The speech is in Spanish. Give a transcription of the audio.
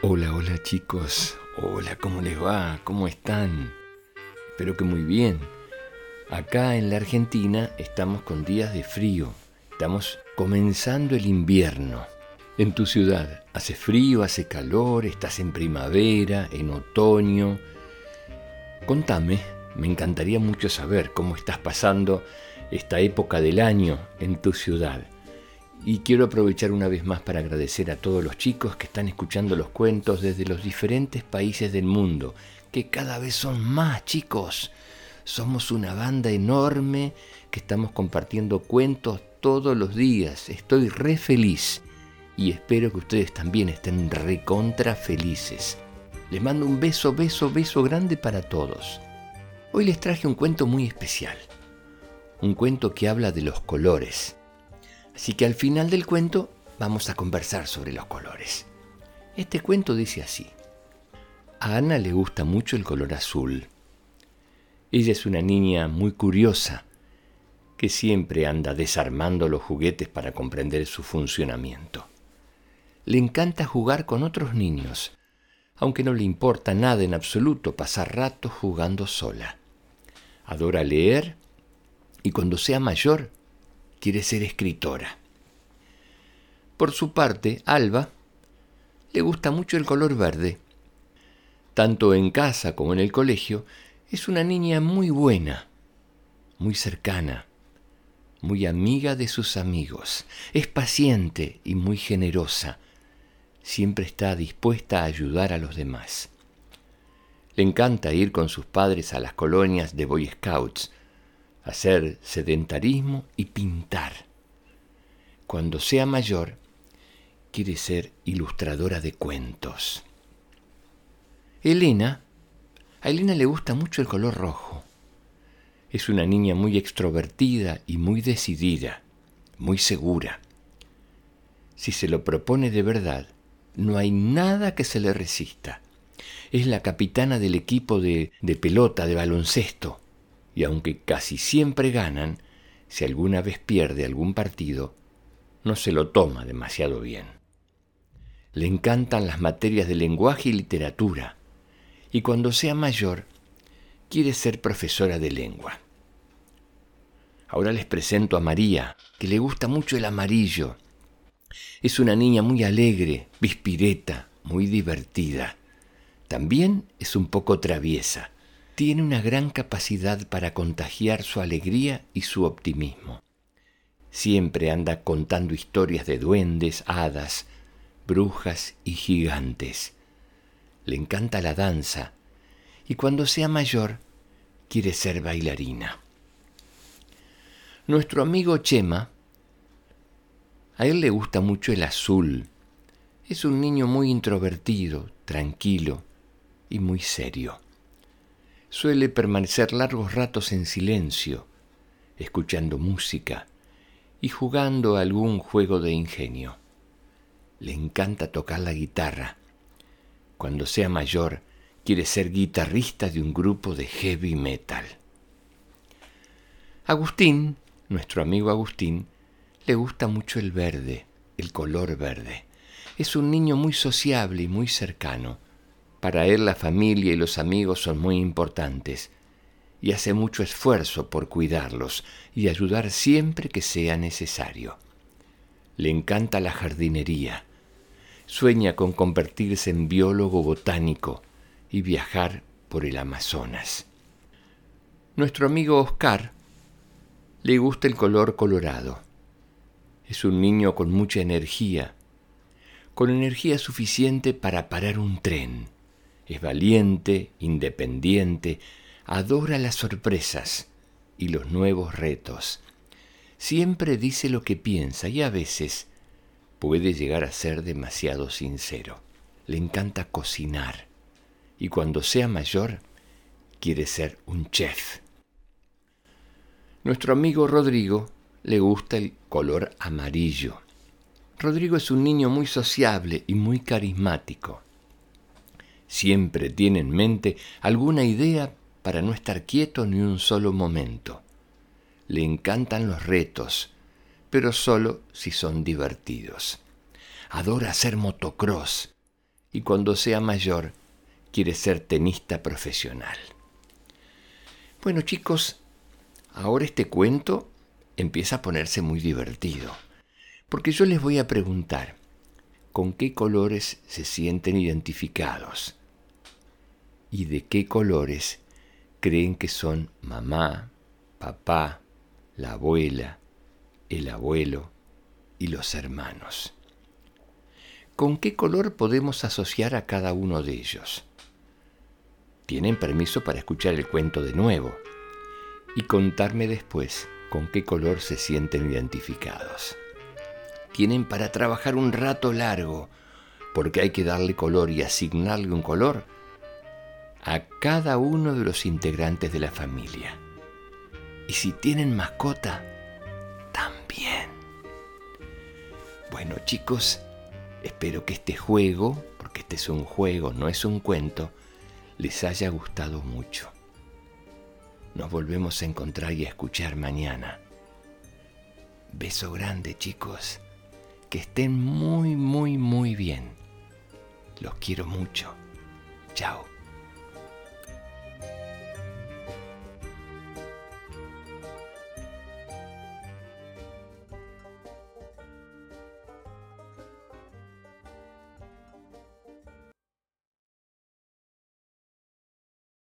Hola, hola chicos. Hola, ¿cómo les va? ¿Cómo están? Espero que muy bien. Acá en la Argentina estamos con días de frío. Estamos comenzando el invierno. En tu ciudad, ¿hace frío, hace calor? ¿Estás en primavera, en otoño? Contame, me encantaría mucho saber cómo estás pasando esta época del año en tu ciudad. Y quiero aprovechar una vez más para agradecer a todos los chicos que están escuchando los cuentos desde los diferentes países del mundo, que cada vez son más chicos. Somos una banda enorme que estamos compartiendo cuentos todos los días. Estoy re feliz y espero que ustedes también estén recontra felices. Les mando un beso, beso, beso grande para todos. Hoy les traje un cuento muy especial. Un cuento que habla de los colores Así que al final del cuento vamos a conversar sobre los colores. Este cuento dice así. A Ana le gusta mucho el color azul. Ella es una niña muy curiosa que siempre anda desarmando los juguetes para comprender su funcionamiento. Le encanta jugar con otros niños, aunque no le importa nada en absoluto pasar rato jugando sola. Adora leer y cuando sea mayor quiere ser escritora. Por su parte, Alba le gusta mucho el color verde. Tanto en casa como en el colegio, es una niña muy buena, muy cercana, muy amiga de sus amigos. Es paciente y muy generosa. Siempre está dispuesta a ayudar a los demás. Le encanta ir con sus padres a las colonias de Boy Scouts hacer sedentarismo y pintar. Cuando sea mayor, quiere ser ilustradora de cuentos. Elena, a Elena le gusta mucho el color rojo. Es una niña muy extrovertida y muy decidida, muy segura. Si se lo propone de verdad, no hay nada que se le resista. Es la capitana del equipo de, de pelota, de baloncesto y aunque casi siempre ganan, si alguna vez pierde algún partido, no se lo toma demasiado bien. Le encantan las materias de lenguaje y literatura, y cuando sea mayor, quiere ser profesora de lengua. Ahora les presento a María, que le gusta mucho el amarillo. Es una niña muy alegre, vispireta, muy divertida. También es un poco traviesa tiene una gran capacidad para contagiar su alegría y su optimismo. Siempre anda contando historias de duendes, hadas, brujas y gigantes. Le encanta la danza y cuando sea mayor quiere ser bailarina. Nuestro amigo Chema, a él le gusta mucho el azul. Es un niño muy introvertido, tranquilo y muy serio suele permanecer largos ratos en silencio, escuchando música y jugando algún juego de ingenio. Le encanta tocar la guitarra. Cuando sea mayor, quiere ser guitarrista de un grupo de heavy metal. Agustín, nuestro amigo Agustín, le gusta mucho el verde, el color verde. Es un niño muy sociable y muy cercano para él la familia y los amigos son muy importantes y hace mucho esfuerzo por cuidarlos y ayudar siempre que sea necesario. Le encanta la jardinería. Sueña con convertirse en biólogo botánico y viajar por el Amazonas. Nuestro amigo Oscar le gusta el color colorado. Es un niño con mucha energía, con energía suficiente para parar un tren es valiente, independiente, adora las sorpresas y los nuevos retos. Siempre dice lo que piensa y a veces puede llegar a ser demasiado sincero. Le encanta cocinar y cuando sea mayor quiere ser un chef. Nuestro amigo Rodrigo le gusta el color amarillo. Rodrigo es un niño muy sociable y muy carismático. Siempre tiene en mente alguna idea para no estar quieto ni un solo momento. Le encantan los retos, pero solo si son divertidos. Adora hacer motocross y cuando sea mayor quiere ser tenista profesional. Bueno chicos, ahora este cuento empieza a ponerse muy divertido, porque yo les voy a preguntar, ¿con qué colores se sienten identificados? ¿Y de qué colores creen que son mamá, papá, la abuela, el abuelo y los hermanos? ¿Con qué color podemos asociar a cada uno de ellos? Tienen permiso para escuchar el cuento de nuevo y contarme después con qué color se sienten identificados. Tienen para trabajar un rato largo, porque hay que darle color y asignarle un color a cada uno de los integrantes de la familia. Y si tienen mascota, también. Bueno chicos, espero que este juego, porque este es un juego, no es un cuento, les haya gustado mucho. Nos volvemos a encontrar y a escuchar mañana. Beso grande chicos. Que estén muy, muy, muy bien. Los quiero mucho. Chao.